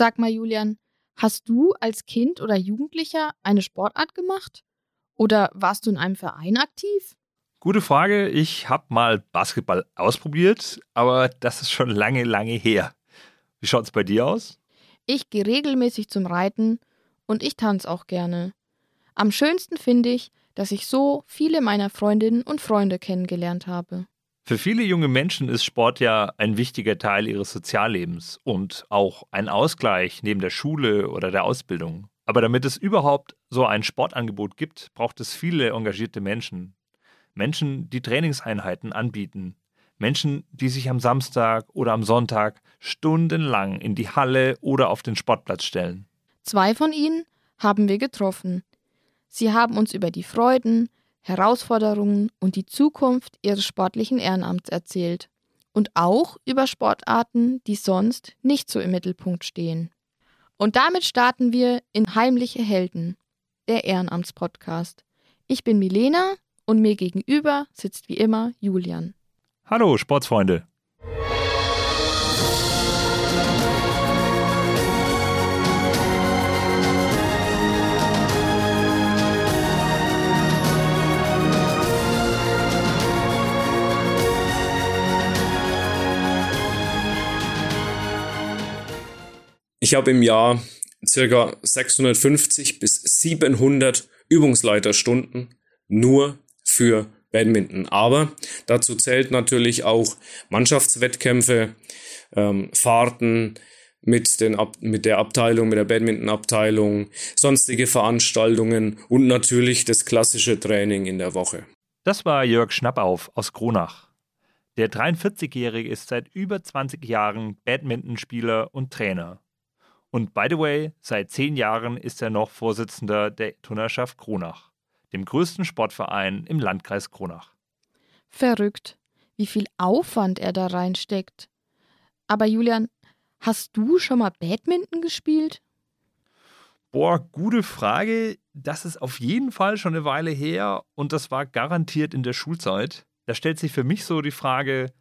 Sag mal, Julian, hast du als Kind oder Jugendlicher eine Sportart gemacht? Oder warst du in einem Verein aktiv? Gute Frage. Ich habe mal Basketball ausprobiert, aber das ist schon lange, lange her. Wie schaut es bei dir aus? Ich gehe regelmäßig zum Reiten und ich tanze auch gerne. Am schönsten finde ich, dass ich so viele meiner Freundinnen und Freunde kennengelernt habe. Für viele junge Menschen ist Sport ja ein wichtiger Teil ihres Soziallebens und auch ein Ausgleich neben der Schule oder der Ausbildung. Aber damit es überhaupt so ein Sportangebot gibt, braucht es viele engagierte Menschen. Menschen, die Trainingseinheiten anbieten. Menschen, die sich am Samstag oder am Sonntag stundenlang in die Halle oder auf den Sportplatz stellen. Zwei von ihnen haben wir getroffen. Sie haben uns über die Freuden, Herausforderungen und die Zukunft ihres sportlichen Ehrenamts erzählt und auch über Sportarten, die sonst nicht so im Mittelpunkt stehen. Und damit starten wir in Heimliche Helden, der Ehrenamtspodcast. Ich bin Milena und mir gegenüber sitzt wie immer Julian. Hallo Sportsfreunde. Ich habe im Jahr circa 650 bis 700 Übungsleiterstunden nur für Badminton. Aber dazu zählt natürlich auch Mannschaftswettkämpfe, ähm, Fahrten mit, den Ab mit der Abteilung, mit der Badminton-Abteilung, sonstige Veranstaltungen und natürlich das klassische Training in der Woche. Das war Jörg Schnappauf aus Kronach. Der 43-Jährige ist seit über 20 Jahren Badmintonspieler und Trainer. Und by the way, seit zehn Jahren ist er noch Vorsitzender der Turnerschaft Kronach, dem größten Sportverein im Landkreis Kronach. Verrückt, wie viel Aufwand er da reinsteckt. Aber Julian, hast du schon mal Badminton gespielt? Boah, gute Frage. Das ist auf jeden Fall schon eine Weile her und das war garantiert in der Schulzeit. Da stellt sich für mich so die Frage,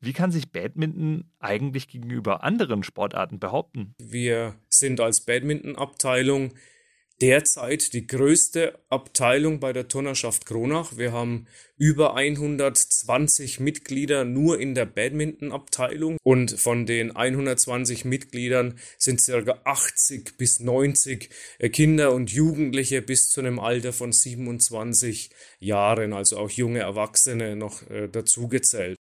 wie kann sich Badminton eigentlich gegenüber anderen Sportarten behaupten? Wir sind als Badminton-Abteilung derzeit die größte Abteilung bei der Turnerschaft Kronach. Wir haben über 120 Mitglieder nur in der Badminton-Abteilung und von den 120 Mitgliedern sind circa 80 bis 90 Kinder und Jugendliche bis zu einem Alter von 27 Jahren, also auch junge Erwachsene noch äh, dazugezählt.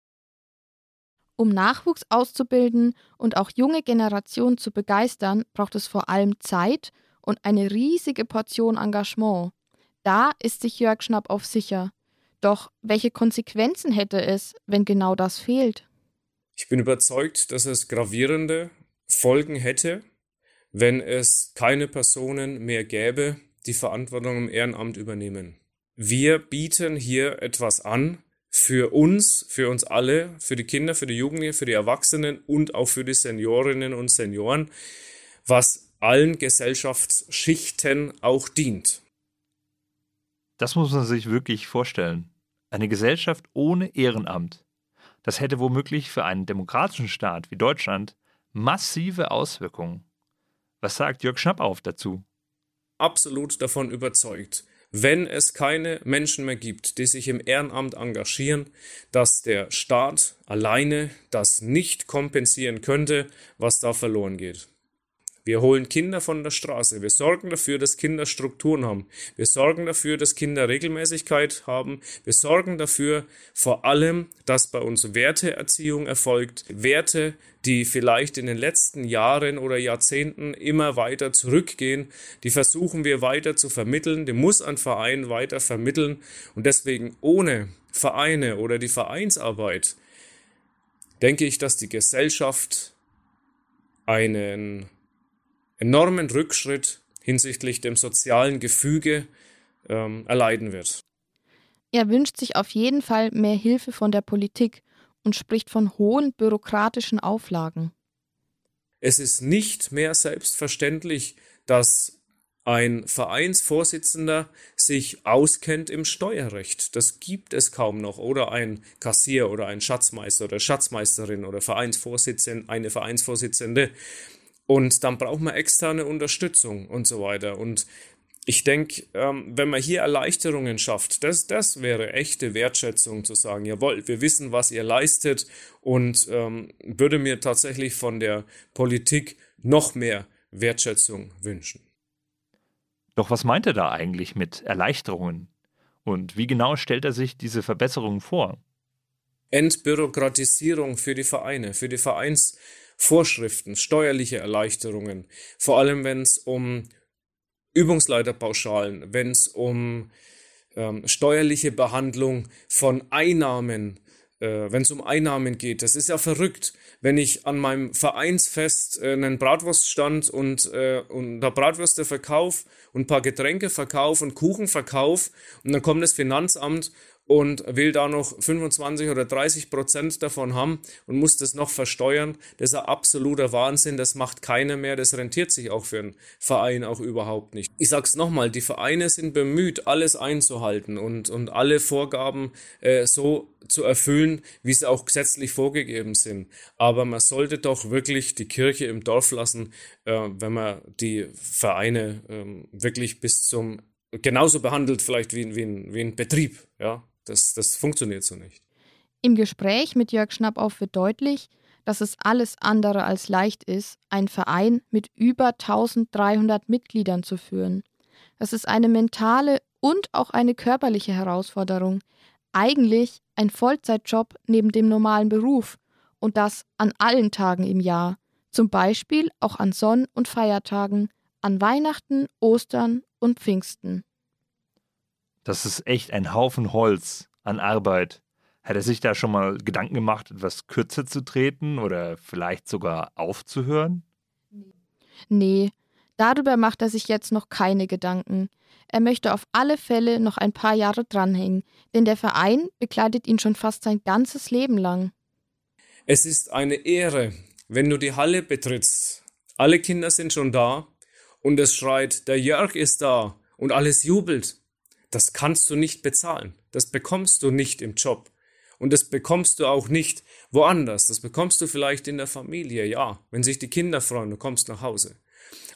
Um Nachwuchs auszubilden und auch junge Generationen zu begeistern, braucht es vor allem Zeit und eine riesige Portion Engagement. Da ist sich Jörg Schnapp auf sicher. Doch welche Konsequenzen hätte es, wenn genau das fehlt? Ich bin überzeugt, dass es gravierende Folgen hätte, wenn es keine Personen mehr gäbe, die Verantwortung im Ehrenamt übernehmen. Wir bieten hier etwas an, für uns, für uns alle, für die Kinder, für die Jugendlichen, für die Erwachsenen und auch für die Seniorinnen und Senioren, was allen Gesellschaftsschichten auch dient. Das muss man sich wirklich vorstellen. Eine Gesellschaft ohne Ehrenamt. Das hätte womöglich für einen demokratischen Staat wie Deutschland massive Auswirkungen. Was sagt Jörg Schnappauf dazu? Absolut davon überzeugt wenn es keine Menschen mehr gibt, die sich im Ehrenamt engagieren, dass der Staat alleine das nicht kompensieren könnte, was da verloren geht. Wir holen Kinder von der Straße. Wir sorgen dafür, dass Kinder Strukturen haben. Wir sorgen dafür, dass Kinder Regelmäßigkeit haben. Wir sorgen dafür vor allem, dass bei uns Werteerziehung erfolgt. Werte, die vielleicht in den letzten Jahren oder Jahrzehnten immer weiter zurückgehen. Die versuchen wir weiter zu vermitteln. Die muss ein Verein weiter vermitteln. Und deswegen ohne Vereine oder die Vereinsarbeit denke ich, dass die Gesellschaft einen enormen Rückschritt hinsichtlich dem sozialen Gefüge ähm, erleiden wird. Er wünscht sich auf jeden Fall mehr Hilfe von der Politik und spricht von hohen bürokratischen Auflagen. Es ist nicht mehr selbstverständlich, dass ein Vereinsvorsitzender sich auskennt im Steuerrecht. Das gibt es kaum noch. Oder ein Kassier oder ein Schatzmeister oder Schatzmeisterin oder Vereinsvorsitzende, eine Vereinsvorsitzende. Und dann braucht man externe Unterstützung und so weiter. Und ich denke, ähm, wenn man hier Erleichterungen schafft, das, das wäre echte Wertschätzung zu sagen, jawohl, wir wissen, was ihr leistet und ähm, würde mir tatsächlich von der Politik noch mehr Wertschätzung wünschen. Doch was meint er da eigentlich mit Erleichterungen? Und wie genau stellt er sich diese Verbesserungen vor? Entbürokratisierung für die Vereine, für die Vereinsvorschriften, steuerliche Erleichterungen, vor allem wenn es um Übungsleiterpauschalen, wenn es um ähm, steuerliche Behandlung von Einnahmen, äh, wenn es um Einnahmen geht. Das ist ja verrückt, wenn ich an meinem Vereinsfest äh, einen Bratwurststand und, äh, und da Bratwürste verkaufe und ein paar Getränke verkaufe und Kuchen verkaufe und dann kommt das Finanzamt und will da noch 25 oder 30 Prozent davon haben und muss das noch versteuern. Das ist ein absoluter Wahnsinn. Das macht keiner mehr. Das rentiert sich auch für einen Verein auch überhaupt nicht. Ich sag's nochmal, die Vereine sind bemüht, alles einzuhalten und, und alle Vorgaben äh, so zu erfüllen, wie sie auch gesetzlich vorgegeben sind. Aber man sollte doch wirklich die Kirche im Dorf lassen, äh, wenn man die Vereine äh, wirklich bis zum genauso behandelt vielleicht wie, wie, ein, wie ein Betrieb. Ja, das, das funktioniert so nicht. Im Gespräch mit Jörg Schnappauf wird deutlich, dass es alles andere als leicht ist, einen Verein mit über 1300 Mitgliedern zu führen. Das ist eine mentale und auch eine körperliche Herausforderung. Eigentlich ein Vollzeitjob neben dem normalen Beruf und das an allen Tagen im Jahr, zum Beispiel auch an Sonn- und Feiertagen, an Weihnachten, Ostern und Pfingsten. Das ist echt ein Haufen Holz an Arbeit. Hat er sich da schon mal Gedanken gemacht, etwas kürzer zu treten oder vielleicht sogar aufzuhören? Nee, darüber macht er sich jetzt noch keine Gedanken. Er möchte auf alle Fälle noch ein paar Jahre dranhängen, denn der Verein begleitet ihn schon fast sein ganzes Leben lang. Es ist eine Ehre, wenn du die Halle betrittst. Alle Kinder sind schon da und es schreit, der Jörg ist da und alles jubelt. Das kannst du nicht bezahlen. Das bekommst du nicht im Job. Und das bekommst du auch nicht woanders. Das bekommst du vielleicht in der Familie, ja. Wenn sich die Kinder freuen, du kommst nach Hause.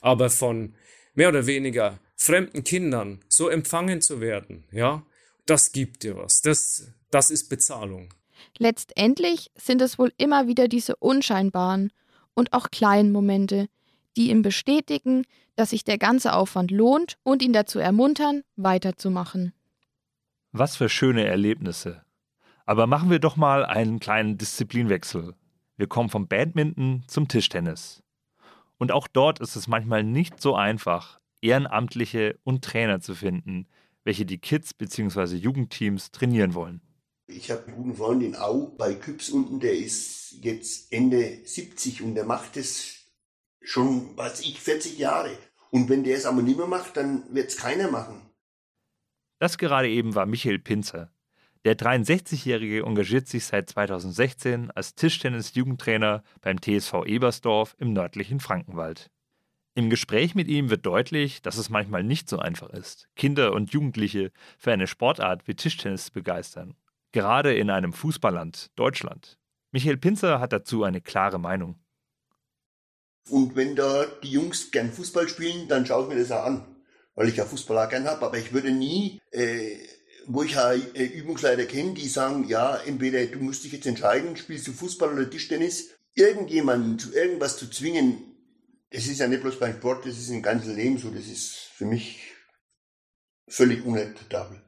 Aber von mehr oder weniger fremden Kindern so empfangen zu werden, ja, das gibt dir was. Das, das ist Bezahlung. Letztendlich sind es wohl immer wieder diese unscheinbaren und auch kleinen Momente, die ihm bestätigen, dass sich der ganze Aufwand lohnt und ihn dazu ermuntern, weiterzumachen. Was für schöne Erlebnisse. Aber machen wir doch mal einen kleinen Disziplinwechsel. Wir kommen vom Badminton zum Tischtennis. Und auch dort ist es manchmal nicht so einfach, Ehrenamtliche und Trainer zu finden, welche die Kids bzw. Jugendteams trainieren wollen. Ich habe einen guten Freund in Au bei Küps unten, der ist jetzt Ende 70 und der macht es schon, weiß ich, 40 Jahre. Und wenn der es aber nicht mehr macht, dann wird es keiner machen. Das gerade eben war Michael Pinzer. Der 63-Jährige engagiert sich seit 2016 als Tischtennis-Jugendtrainer beim TSV Ebersdorf im nördlichen Frankenwald. Im Gespräch mit ihm wird deutlich, dass es manchmal nicht so einfach ist, Kinder und Jugendliche für eine Sportart wie Tischtennis zu begeistern. Gerade in einem Fußballland, Deutschland. Michael Pinzer hat dazu eine klare Meinung. Und wenn da die Jungs gern Fußball spielen, dann schaue ich mir das auch an, weil ich ja Fußball auch gern habe. Aber ich würde nie, äh, wo ich ja äh, Übungsleiter kenne, die sagen, ja, entweder du musst dich jetzt entscheiden, spielst du Fußball oder Tischtennis, irgendjemanden zu irgendwas zu zwingen, das ist ja nicht bloß beim Sport, das ist im ganzen Leben so, das ist für mich völlig unakzeptabel.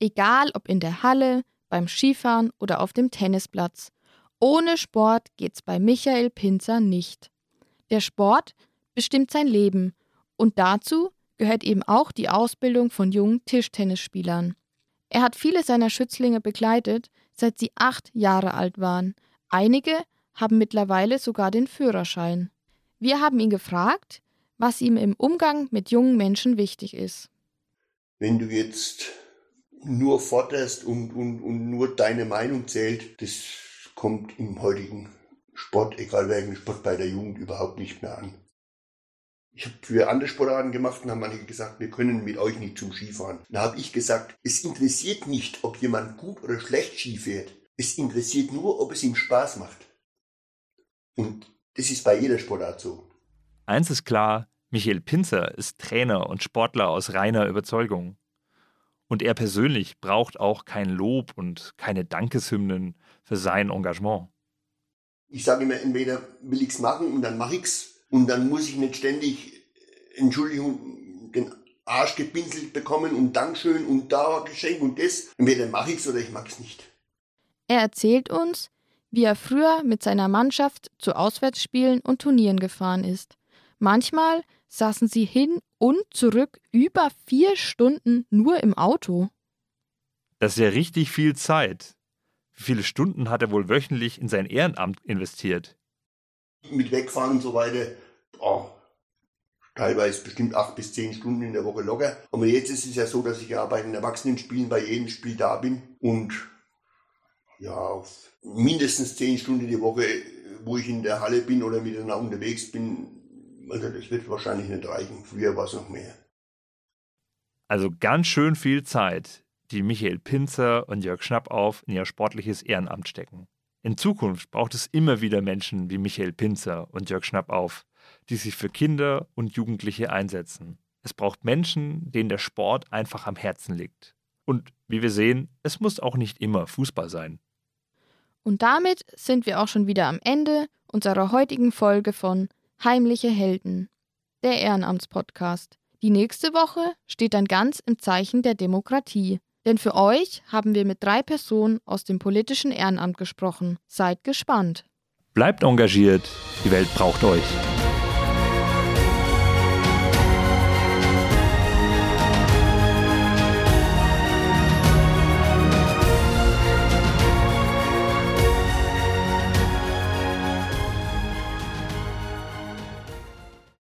Egal ob in der Halle, beim Skifahren oder auf dem Tennisplatz. Ohne Sport geht's bei Michael Pinzer nicht. Der Sport bestimmt sein Leben und dazu gehört eben auch die Ausbildung von jungen Tischtennisspielern. Er hat viele seiner Schützlinge begleitet, seit sie acht Jahre alt waren. Einige haben mittlerweile sogar den Führerschein. Wir haben ihn gefragt, was ihm im Umgang mit jungen Menschen wichtig ist. Wenn du jetzt nur forderst und, und, und nur deine Meinung zählt, das kommt im heutigen Sport, egal welchen Sport, bei der Jugend überhaupt nicht mehr an. Ich habe für andere Sportarten gemacht und haben manche gesagt, wir können mit euch nicht zum Skifahren. Da habe ich gesagt, es interessiert nicht, ob jemand gut oder schlecht Ski fährt. Es interessiert nur, ob es ihm Spaß macht. Und Das ist bei jeder Sportart so. Eins ist klar, Michael Pinzer ist Trainer und Sportler aus reiner Überzeugung. Und er persönlich braucht auch kein Lob und keine Dankeshymnen für sein Engagement. Ich sage immer, entweder will ich es machen und dann mache ich es und dann muss ich nicht ständig, Entschuldigung, den Arsch gepinselt bekommen und Dankeschön und da Geschenk und das. Entweder mache ich es oder ich mag es nicht. Er erzählt uns, wie er früher mit seiner Mannschaft zu Auswärtsspielen und Turnieren gefahren ist. Manchmal saßen sie hin und zurück über vier Stunden nur im Auto. Das ist ja richtig viel Zeit. Wie viele Stunden hat er wohl wöchentlich in sein Ehrenamt investiert? Mit Wegfahren und so weiter, oh, teilweise bestimmt acht bis zehn Stunden in der Woche locker. Aber jetzt ist es ja so, dass ich ja bei den Erwachsenenspielen bei jedem Spiel da bin und ja, auf mindestens zehn Stunden die Woche, wo ich in der Halle bin oder miteinander unterwegs bin, also das wird wahrscheinlich nicht reichen. Früher war es noch mehr. Also ganz schön viel Zeit, die Michael Pinzer und Jörg Schnappauf in ihr sportliches Ehrenamt stecken. In Zukunft braucht es immer wieder Menschen wie Michael Pinzer und Jörg Schnappauf, die sich für Kinder und Jugendliche einsetzen. Es braucht Menschen, denen der Sport einfach am Herzen liegt. Und wie wir sehen, es muss auch nicht immer Fußball sein. Und damit sind wir auch schon wieder am Ende unserer heutigen Folge von Heimliche Helden, der Ehrenamtspodcast. Die nächste Woche steht dann ganz im Zeichen der Demokratie. Denn für euch haben wir mit drei Personen aus dem politischen Ehrenamt gesprochen. Seid gespannt. Bleibt engagiert, die Welt braucht euch.